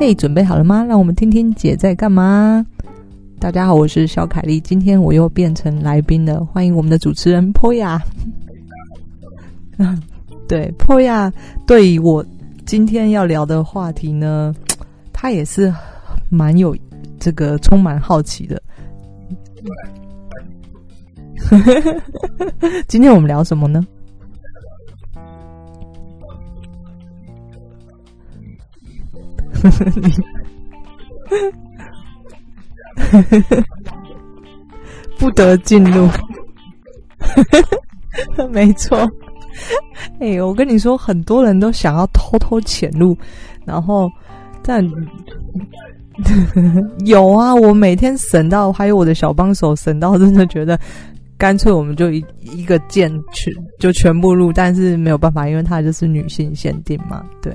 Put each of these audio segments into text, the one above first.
嘿，准备好了吗？让我们听听姐在干嘛。大家好，我是小凯丽，今天我又变成来宾了，欢迎我们的主持人 Poya。嗯，对，Poya 对于我今天要聊的话题呢，他也是蛮有这个充满好奇的。今天我们聊什么呢？不得进入，没错。哎，我跟你说，很多人都想要偷偷潜入，然后但 有啊，我每天省到，还有我的小帮手省到，真的觉得干脆我们就一一个键去就全部入，但是没有办法，因为它就是女性限定嘛，对。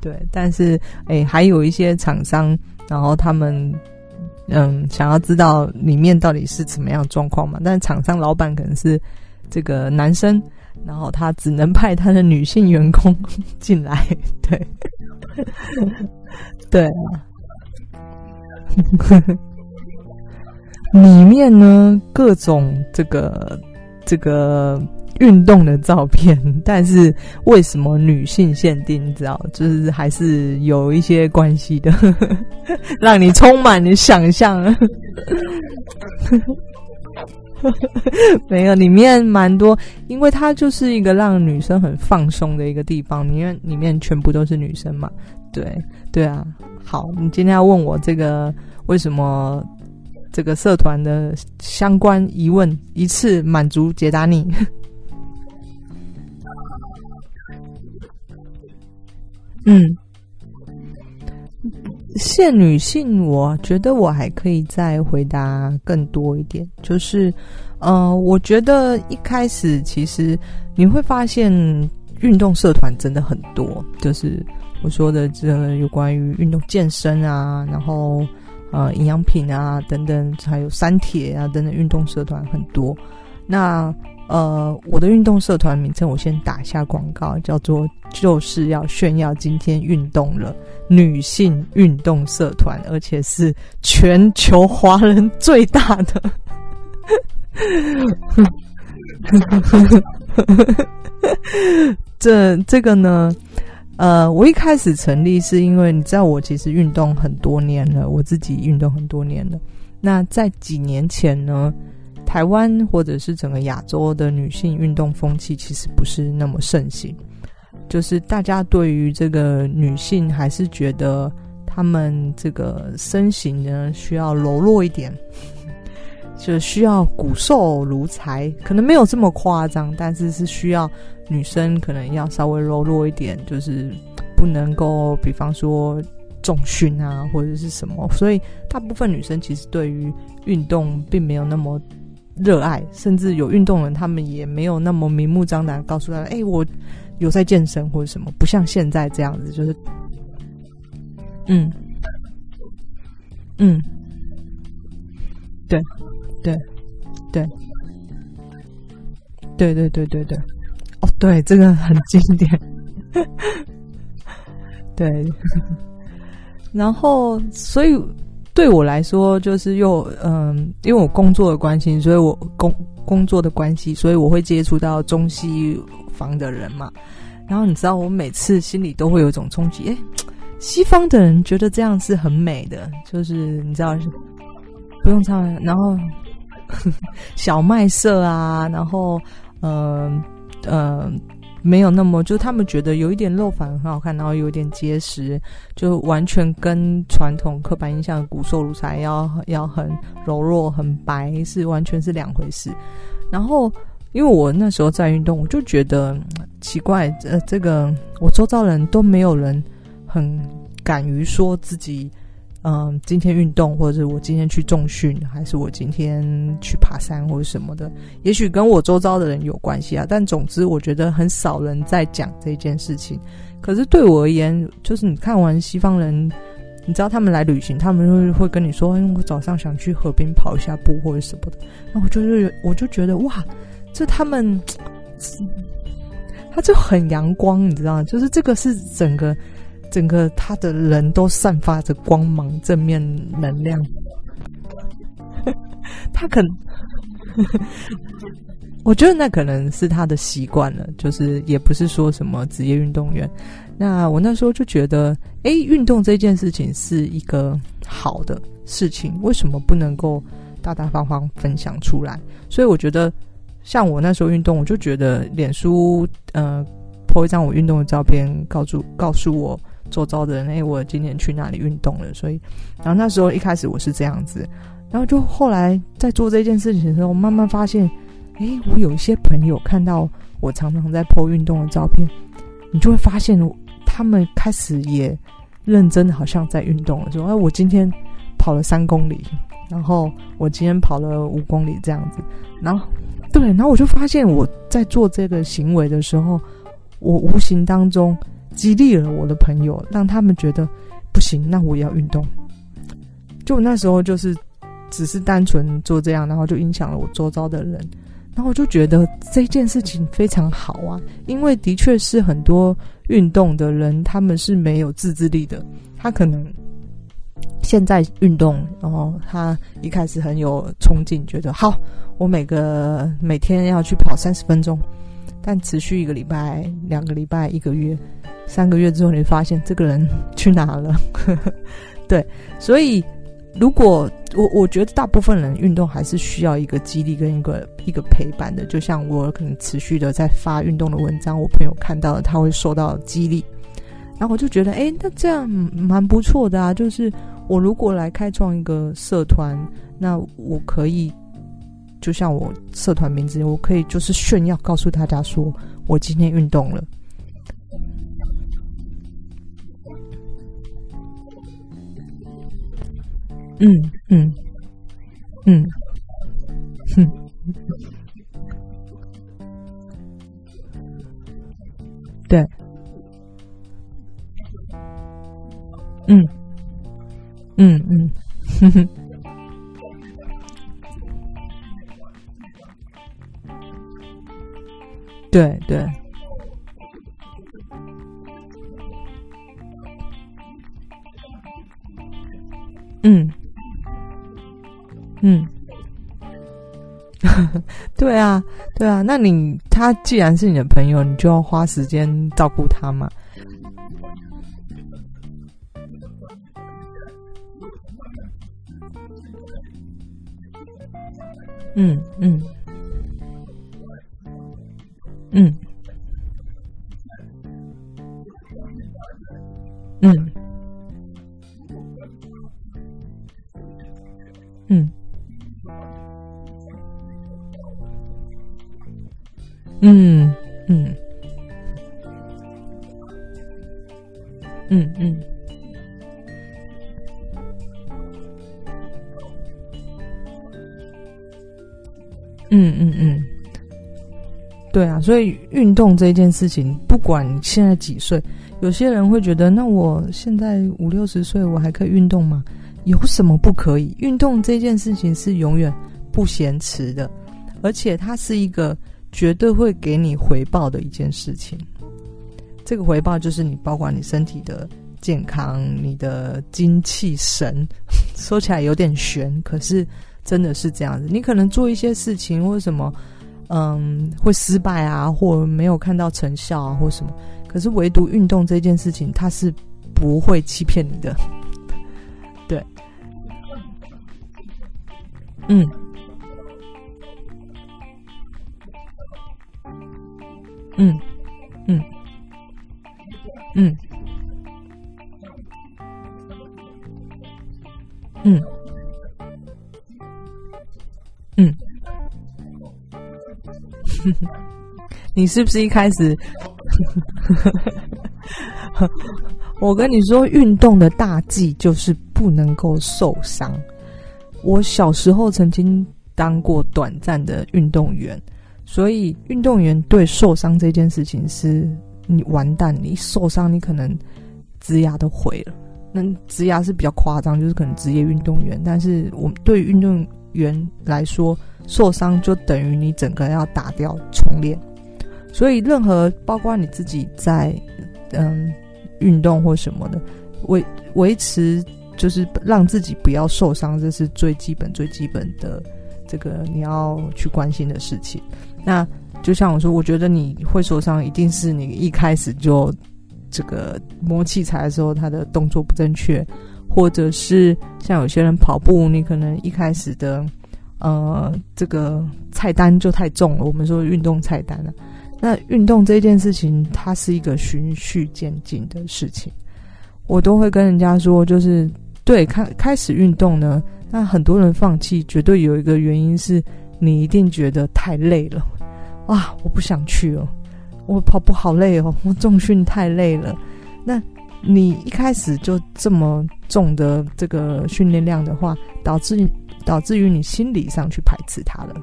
对，但是诶，还有一些厂商，然后他们嗯想要知道里面到底是怎么样状况嘛？但厂商老板可能是这个男生，然后他只能派他的女性员工进来，对，对啊，里面呢各种这个这个。运动的照片，但是为什么女性限定？你知道，就是还是有一些关系的，让你充满你想象。没有，里面蛮多，因为它就是一个让女生很放松的一个地方，因为里面全部都是女生嘛。对，对啊。好，你今天要问我这个为什么这个社团的相关疑问，一次满足解答你。嗯，限女性，我觉得我还可以再回答更多一点。就是，呃，我觉得一开始其实你会发现运动社团真的很多，就是我说的这有关于运动健身啊，然后呃营养品啊等等，还有三铁啊等等运动社团很多。那呃，我的运动社团名称我先打一下广告，叫做就是要炫耀今天运动了女性运动社团，而且是全球华人最大的。这这个呢，呃，我一开始成立是因为你知道我其实运动很多年了，我自己运动很多年了。那在几年前呢，台湾或者是整个亚洲的女性运动风气其实不是那么盛行，就是大家对于这个女性还是觉得她们这个身形呢需要柔弱一点，就需要骨瘦如柴，可能没有这么夸张，但是是需要女生可能要稍微柔弱一点，就是不能够比方说重训啊或者是什么，所以大部分女生其实对于运动并没有那么。热爱，甚至有运动人，他们也没有那么明目张胆告诉他：“哎，我有在健身或者什么。”不像现在这样子，就是，嗯，嗯，对，对，对，对对对对对，哦，对，这个很经典，对，然后所以。对我来说，就是又嗯，因为我工作的关系，所以我工工作的关系，所以我会接触到中西方的人嘛。然后你知道，我每次心里都会有一种冲击，诶，西方的人觉得这样是很美的，就是你知道，不用唱，然后 小麦色啊，然后嗯嗯。没有那么，就他们觉得有一点肉反很好看，然后有点结实，就完全跟传统刻板印象的骨瘦如柴要要很柔弱、很白是完全是两回事。然后，因为我那时候在运动，我就觉得奇怪，呃，这个我周遭人都没有人很敢于说自己。嗯，今天运动，或者是我今天去重训，还是我今天去爬山，或者什么的，也许跟我周遭的人有关系啊。但总之，我觉得很少人在讲这件事情。可是对我而言，就是你看完西方人，你知道他们来旅行，他们会会跟你说，因为我早上想去河边跑一下步或者什么的。那我就是，我就觉得哇，这他们，他就很阳光，你知道？就是这个是整个。整个他的人都散发着光芒、正面能量。他可能，我觉得那可能是他的习惯了，就是也不是说什么职业运动员。那我那时候就觉得，哎，运动这件事情是一个好的事情，为什么不能够大大方方分享出来？所以我觉得，像我那时候运动，我就觉得脸书，呃，po 一张我运动的照片，告诉告诉我周遭的人，哎，我今天去哪里运动了。所以，然后那时候一开始我是这样子。然后就后来在做这件事情的时候，慢慢发现，诶，我有一些朋友看到我常常在 po 运动的照片，你就会发现，他们开始也认真，好像在运动了。说，哎，我今天跑了三公里，然后我今天跑了五公里这样子。然后，对，然后我就发现我在做这个行为的时候，我无形当中激励了我的朋友，让他们觉得不行，那我也要运动。就那时候就是。只是单纯做这样，然后就影响了我周遭的人，然后我就觉得这件事情非常好啊，因为的确是很多运动的人他们是没有自制力的，他可能现在运动，然后他一开始很有冲劲，觉得好，我每个每天要去跑三十分钟，但持续一个礼拜、两个礼拜、一个月、三个月之后，你发现这个人去哪了？对，所以。如果我我觉得大部分人运动还是需要一个激励跟一个一个陪伴的，就像我可能持续的在发运动的文章，我朋友看到了他会受到激励，然后我就觉得，哎，那这样蛮不错的啊。就是我如果来开创一个社团，那我可以就像我社团名字，我可以就是炫耀，告诉大家说我今天运动了。嗯嗯嗯，哼，对，嗯。嗯嗯，哼哼，对对，嗯。嗯，对啊，对啊，那你他既然是你的朋友，你就要花时间照顾他嘛。嗯嗯对啊，所以运动这件事情，不管你现在几岁，有些人会觉得，那我现在五六十岁，我还可以运动吗？有什么不可以？运动这件事情是永远不嫌迟的，而且它是一个。绝对会给你回报的一件事情，这个回报就是你，包括你身体的健康、你的精气神。说起来有点玄，可是真的是这样子。你可能做一些事情，或什么，嗯，会失败啊，或没有看到成效啊，或什么。可是唯独运动这件事情，它是不会欺骗你的。对，嗯。嗯嗯嗯嗯，你是不是一开始？我跟你说，运动的大忌就是不能够受伤。我小时候曾经当过短暂的运动员。所以，运动员对受伤这件事情是，你完蛋，你受伤，你可能职涯都毁了。那职涯是比较夸张，就是可能职业运动员。但是，我们对运动员来说，受伤就等于你整个要打掉重练。所以，任何包括你自己在嗯运动或什么的，维维持就是让自己不要受伤，这是最基本最基本的这个你要去关心的事情。那就像我说，我觉得你会受伤，一定是你一开始就这个摸器材的时候，他的动作不正确，或者是像有些人跑步，你可能一开始的呃这个菜单就太重了。我们说运动菜单了，那运动这件事情，它是一个循序渐进的事情。我都会跟人家说，就是对开开始运动呢，那很多人放弃，绝对有一个原因是你一定觉得太累了。哇，我不想去哦，我跑步好累哦，我重训太累了。那你一开始就这么重的这个训练量的话，导致导致于你心理上去排斥它了。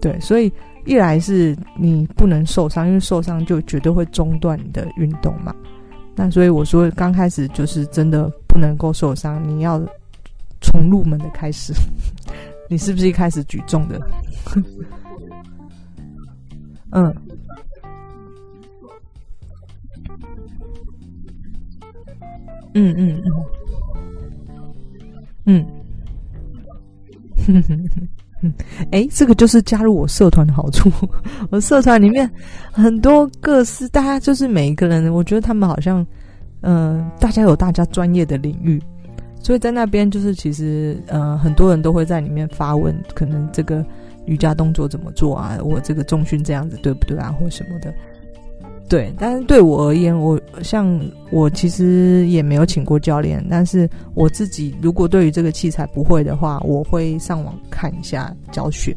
对，所以一来是你不能受伤，因为受伤就绝对会中断你的运动嘛。那所以我说刚开始就是真的不能够受伤，你要从入门的开始。你是不是一开始举重的？嗯，嗯嗯嗯，嗯，嗯，哎，这个就是加入我社团的好处。我社团里面很多各式，大家就是每一个人，我觉得他们好像，嗯、大家有大家专业的领域，所以在那边就是其实，呃，很多人都会在里面发问，可能这个。瑜伽动作怎么做啊？我这个重训这样子对不对啊？或什么的，对。但是对我而言，我像我其实也没有请过教练，但是我自己如果对于这个器材不会的话，我会上网看一下教学。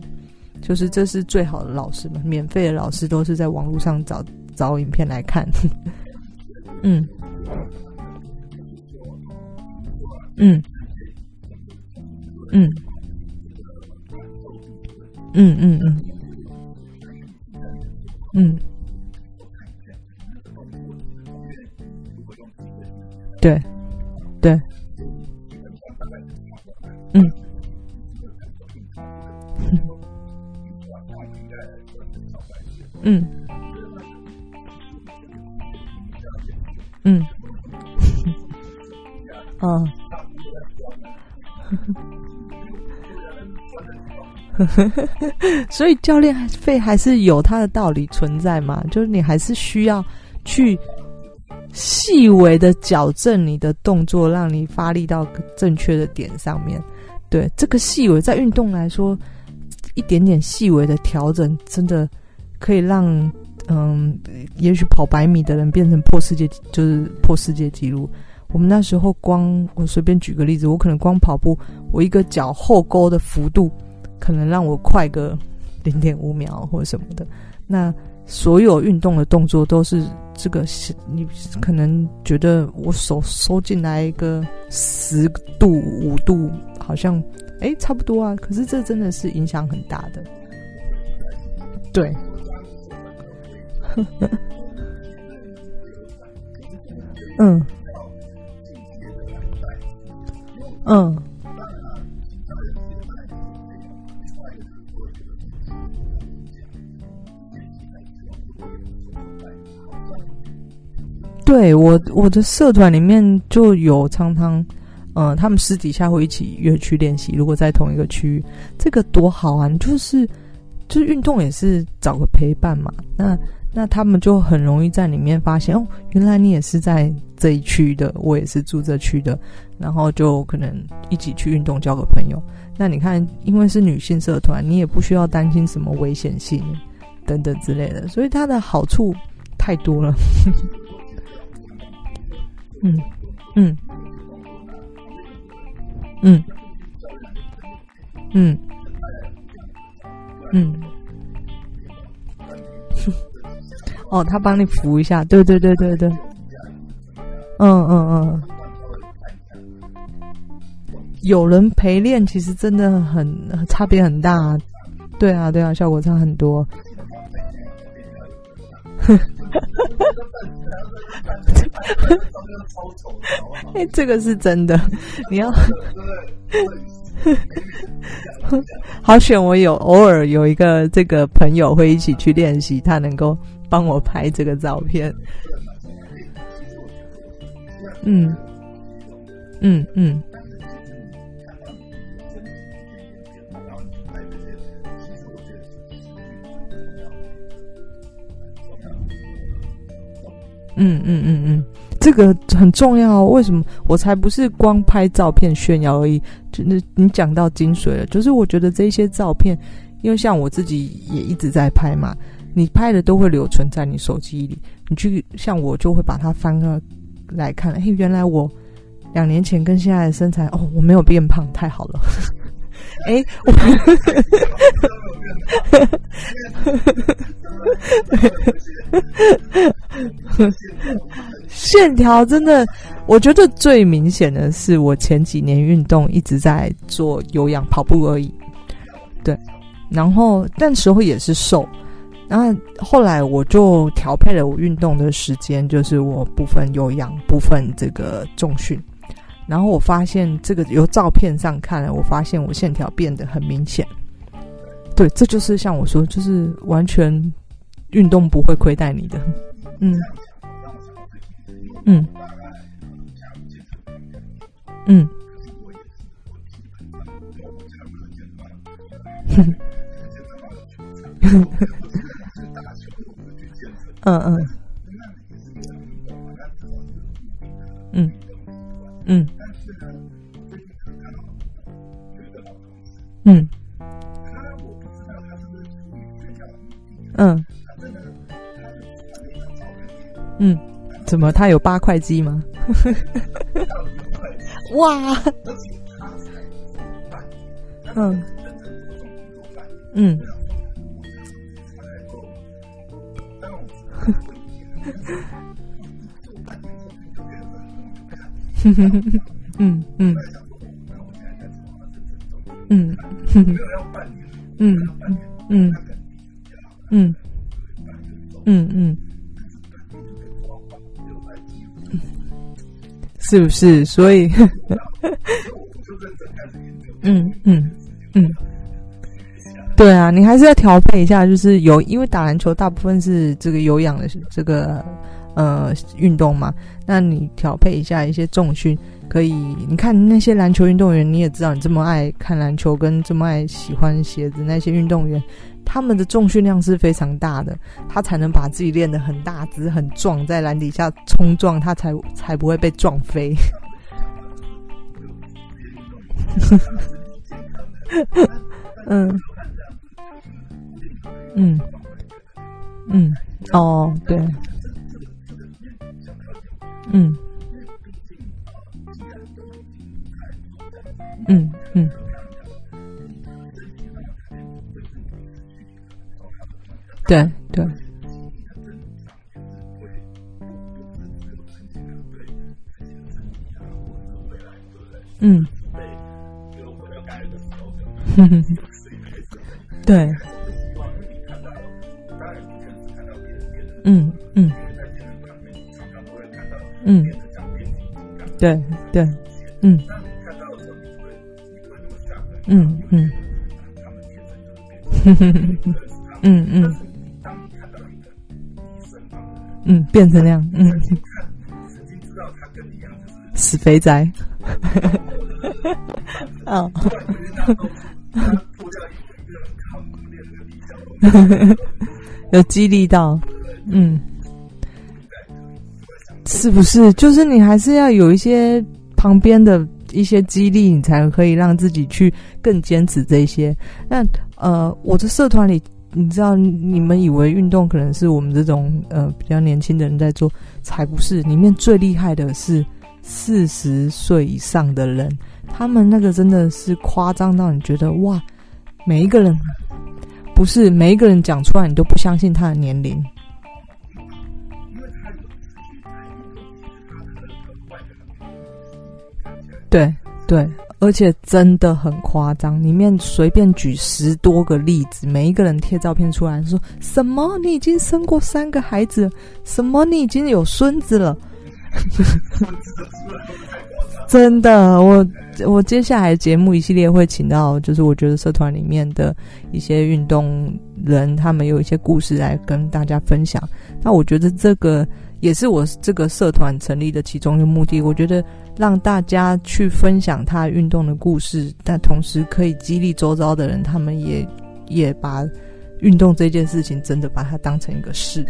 就是这是最好的老师嘛，免费的老师都是在网络上找找影片来看。嗯，嗯，嗯。嗯嗯嗯，嗯，对，对，嗯，嗯，嗯，嗯，啊。所以教练费还是有它的道理存在嘛？就是你还是需要去细微的矫正你的动作，让你发力到正确的点上面。对，这个细微在运动来说，一点点细微的调整，真的可以让嗯，也许跑百米的人变成破世界，就是破世界纪录。我们那时候光，我随便举个例子，我可能光跑步，我一个脚后勾的幅度。可能让我快个零点五秒或者什么的，那所有运动的动作都是这个是，你可能觉得我手收进来一个十度五度，好像哎差不多啊，可是这真的是影响很大的，对，嗯，嗯。对我，我的社团里面就有常常，嗯、呃，他们私底下会一起约去练习。如果在同一个区域，这个多好啊！就是，就是运动也是找个陪伴嘛。那那他们就很容易在里面发现，哦，原来你也是在这一区的，我也是住这区的，然后就可能一起去运动，交个朋友。那你看，因为是女性社团，你也不需要担心什么危险性等等之类的，所以它的好处太多了。嗯嗯嗯嗯嗯，哦，他帮你扶一下，对对对对对，嗯嗯嗯，有人陪练，其实真的很差别很大，对啊对啊，效果差很多。哼 哎、欸，这个是真的，你要好选。我有偶尔有一个这个朋友会一起去练习，他能够帮我拍这个照片。嗯嗯嗯。嗯嗯嗯嗯嗯，这个很重要哦。为什么？我才不是光拍照片炫耀而已。就那你讲到精髓了，就是我觉得这些照片，因为像我自己也一直在拍嘛，你拍的都会留存在你手机里。你去像我就会把它翻个来看，嘿，原来我两年前跟现在的身材，哦，我没有变胖，太好了。哎，我。线条真的，我觉得最明显的是我前几年运动一直在做有氧跑步而已，对，然后但时候也是瘦，然后后来我就调配了我运动的时间，就是我部分有氧，部分这个重训，然后我发现这个由照片上看了，我发现我线条变得很明显，对，这就是像我说，就是完全运动不会亏待你的，嗯。嗯，嗯，嗯嗯，嗯，嗯，嗯，嗯，嗯，怎么他有八块肌吗？哇！嗯，嗯，嗯嗯嗯嗯嗯嗯嗯。嗯嗯嗯。是不是？所以，嗯嗯嗯，对啊，你还是要调配一下，就是有，因为打篮球大部分是这个有氧的这个呃运动嘛，那你调配一下一些重训，可以。你看那些篮球运动员，你也知道，你这么爱看篮球，跟这么爱喜欢鞋子那些运动员。他们的重训量是非常大的，他才能把自己练得很大只、很壮，在篮底下冲撞，他才才不会被撞飞。嗯。嗯。嗯，哦，对，嗯。嗯嗯。对对，嗯，哼哼，对，嗯嗯，嗯，对对，嗯，嗯 嗯，嗯嗯。嗯，变成那样，嗯，死肥宅，哦，有激励到，嗯，是不是？就是你还是要有一些旁边的一些激励，你才可以让自己去更坚持这些。那呃，我的社团里。你知道，你们以为运动可能是我们这种呃比较年轻的人在做，才不是。里面最厉害的是四十岁以上的人，他们那个真的是夸张到你觉得哇，每一个人不是每一个人讲出来，你都不相信他的年龄。对对。而且真的很夸张，里面随便举十多个例子，每一个人贴照片出来说什么？你已经生过三个孩子？什么？你已经有孙子了？真的，我我接下来节目一系列会请到，就是我觉得社团里面的一些运动人，他们有一些故事来跟大家分享。那我觉得这个也是我这个社团成立的其中一个目的。我觉得让大家去分享他运动的故事，但同时可以激励周遭的人，他们也也把运动这件事情真的把它当成一个事，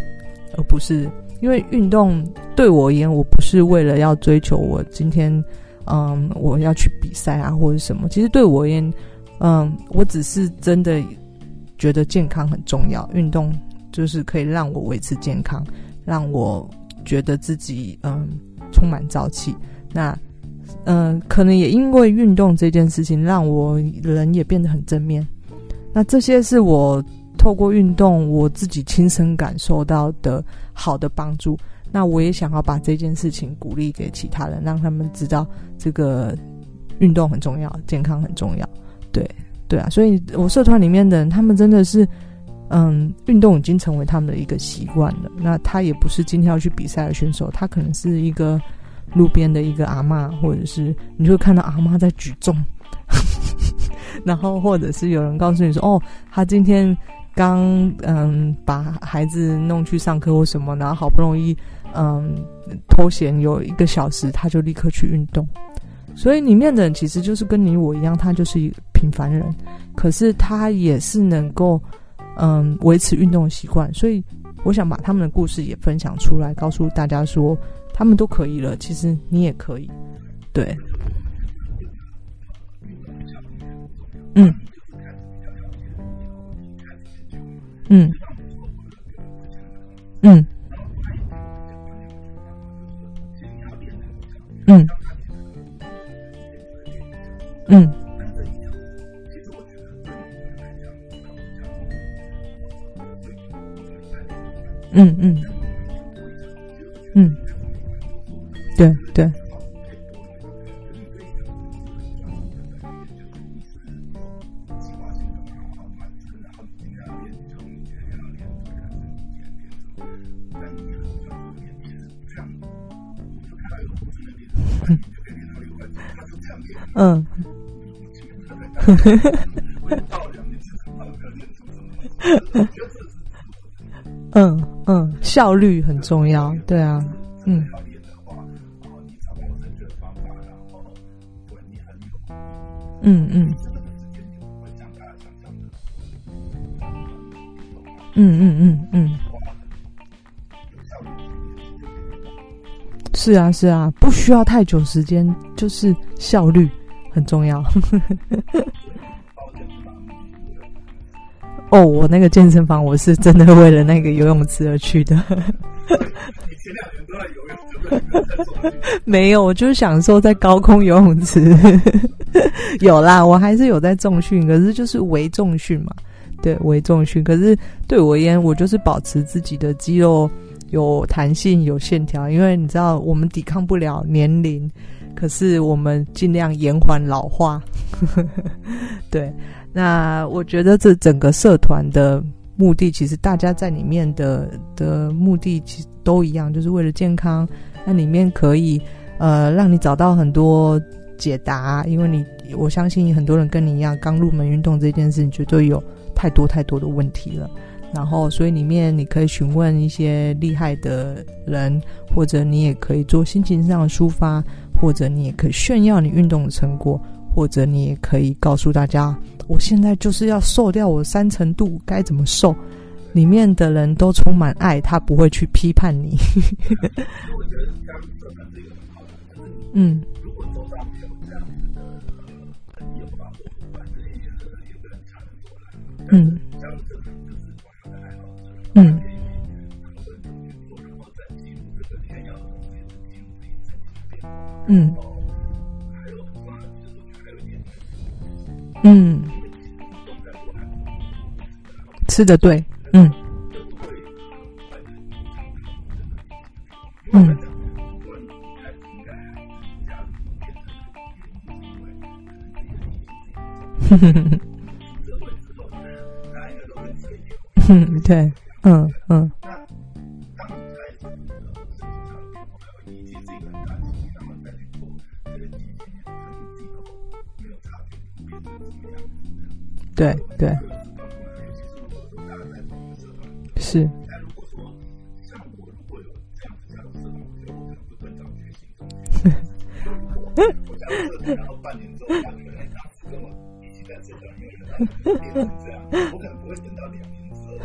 而不是因为运动对我而言，我不是为了要追求我今天嗯我要去比赛啊或者什么。其实对我而言，嗯，我只是真的觉得健康很重要，运动就是可以让我维持健康，让我。觉得自己嗯充满朝气，那嗯可能也因为运动这件事情，让我人也变得很正面。那这些是我透过运动我自己亲身感受到的好的帮助。那我也想要把这件事情鼓励给其他人，让他们知道这个运动很重要，健康很重要。对对啊，所以我社团里面的人，他们真的是。嗯，运动已经成为他们的一个习惯了。那他也不是今天要去比赛的选手，他可能是一个路边的一个阿嬷，或者是你就会看到阿嬷在举重，然后或者是有人告诉你说，哦，他今天刚嗯把孩子弄去上课或什么，然后好不容易嗯脱闲有一个小时，他就立刻去运动。所以里面的人其实就是跟你我一样，他就是一个平凡人，可是他也是能够。嗯，维持运动习惯，所以我想把他们的故事也分享出来，告诉大家说，他们都可以了，其实你也可以。对，嗯，嗯，嗯，嗯，嗯。嗯嗯嗯，对对，嗯，呵呵呵。效率很重要，对啊，嗯，嗯嗯，嗯嗯嗯嗯，是啊是啊，不需要太久时间，就是效率很重要。哦，我那个健身房，我是真的为了那个游泳池而去的。你前两年都在游泳？没有，我就是享受在高空游泳池。有啦，我还是有在重训，可是就是微重训嘛。对，微重训。可是对我而言，我就是保持自己的肌肉有弹性、有线条，因为你知道，我们抵抗不了年龄，可是我们尽量延缓老化。对。那我觉得这整个社团的目的，其实大家在里面的的目的其实都一样，就是为了健康。那里面可以呃让你找到很多解答，因为你我相信很多人跟你一样刚入门运动这件事情，绝对有太多太多的问题了。然后所以里面你可以询问一些厉害的人，或者你也可以做心情上的抒发，或者你也可以炫耀你运动的成果，或者你也可以告诉大家。我现在就是要瘦掉我三成度，该怎么瘦？里面的人都充满爱，他不会去批判你。嗯。嗯。嗯。嗯。嗯。吃的对，嗯，嗯，哼哼哼哼，对，嗯嗯，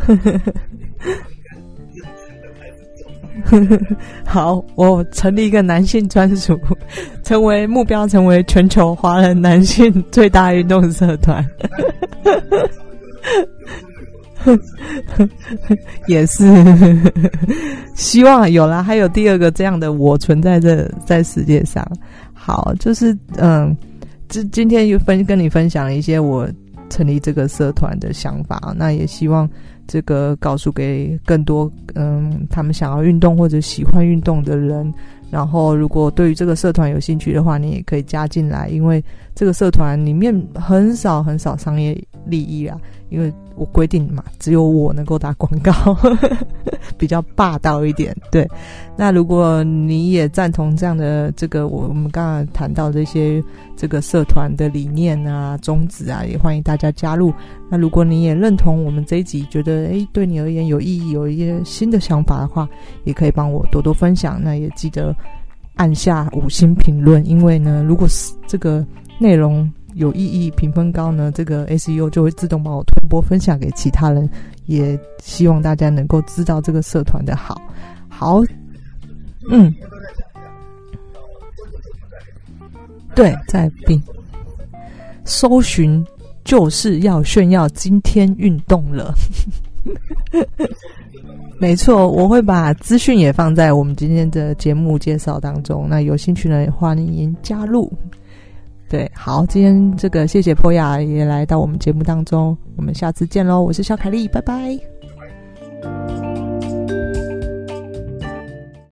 好，我成立一个男性专属，成为目标，成为全球华人男性最大运动社团。也是，希望有啦，还有第二个这样的我存在这在世界上。好，就是嗯，今今天又分跟你分享一些我成立这个社团的想法，那也希望这个告诉给更多嗯，他们想要运动或者喜欢运动的人。然后，如果对于这个社团有兴趣的话，你也可以加进来，因为这个社团里面很少很少商业利益啊，因为。我规定嘛，只有我能够打广告，比较霸道一点。对，那如果你也赞同这样的这个，我我们刚刚谈到这些这个社团的理念啊、宗旨啊，也欢迎大家加入。那如果你也认同我们这一集，觉得诶对你而言有意义，有一些新的想法的话，也可以帮我多多分享。那也记得按下五星评论，因为呢，如果是这个内容。有意义，评分高呢，这个 SEO 就会自动帮我推播分享给其他人，也希望大家能够知道这个社团的好。好，嗯，对，在并搜寻就是要炫耀今天运动了，没错，我会把资讯也放在我们今天的节目介绍当中，那有兴趣呢，欢迎加入。对，好，今天这个谢谢波雅也来到我们节目当中，我们下次见喽，我是小凯丽，拜拜。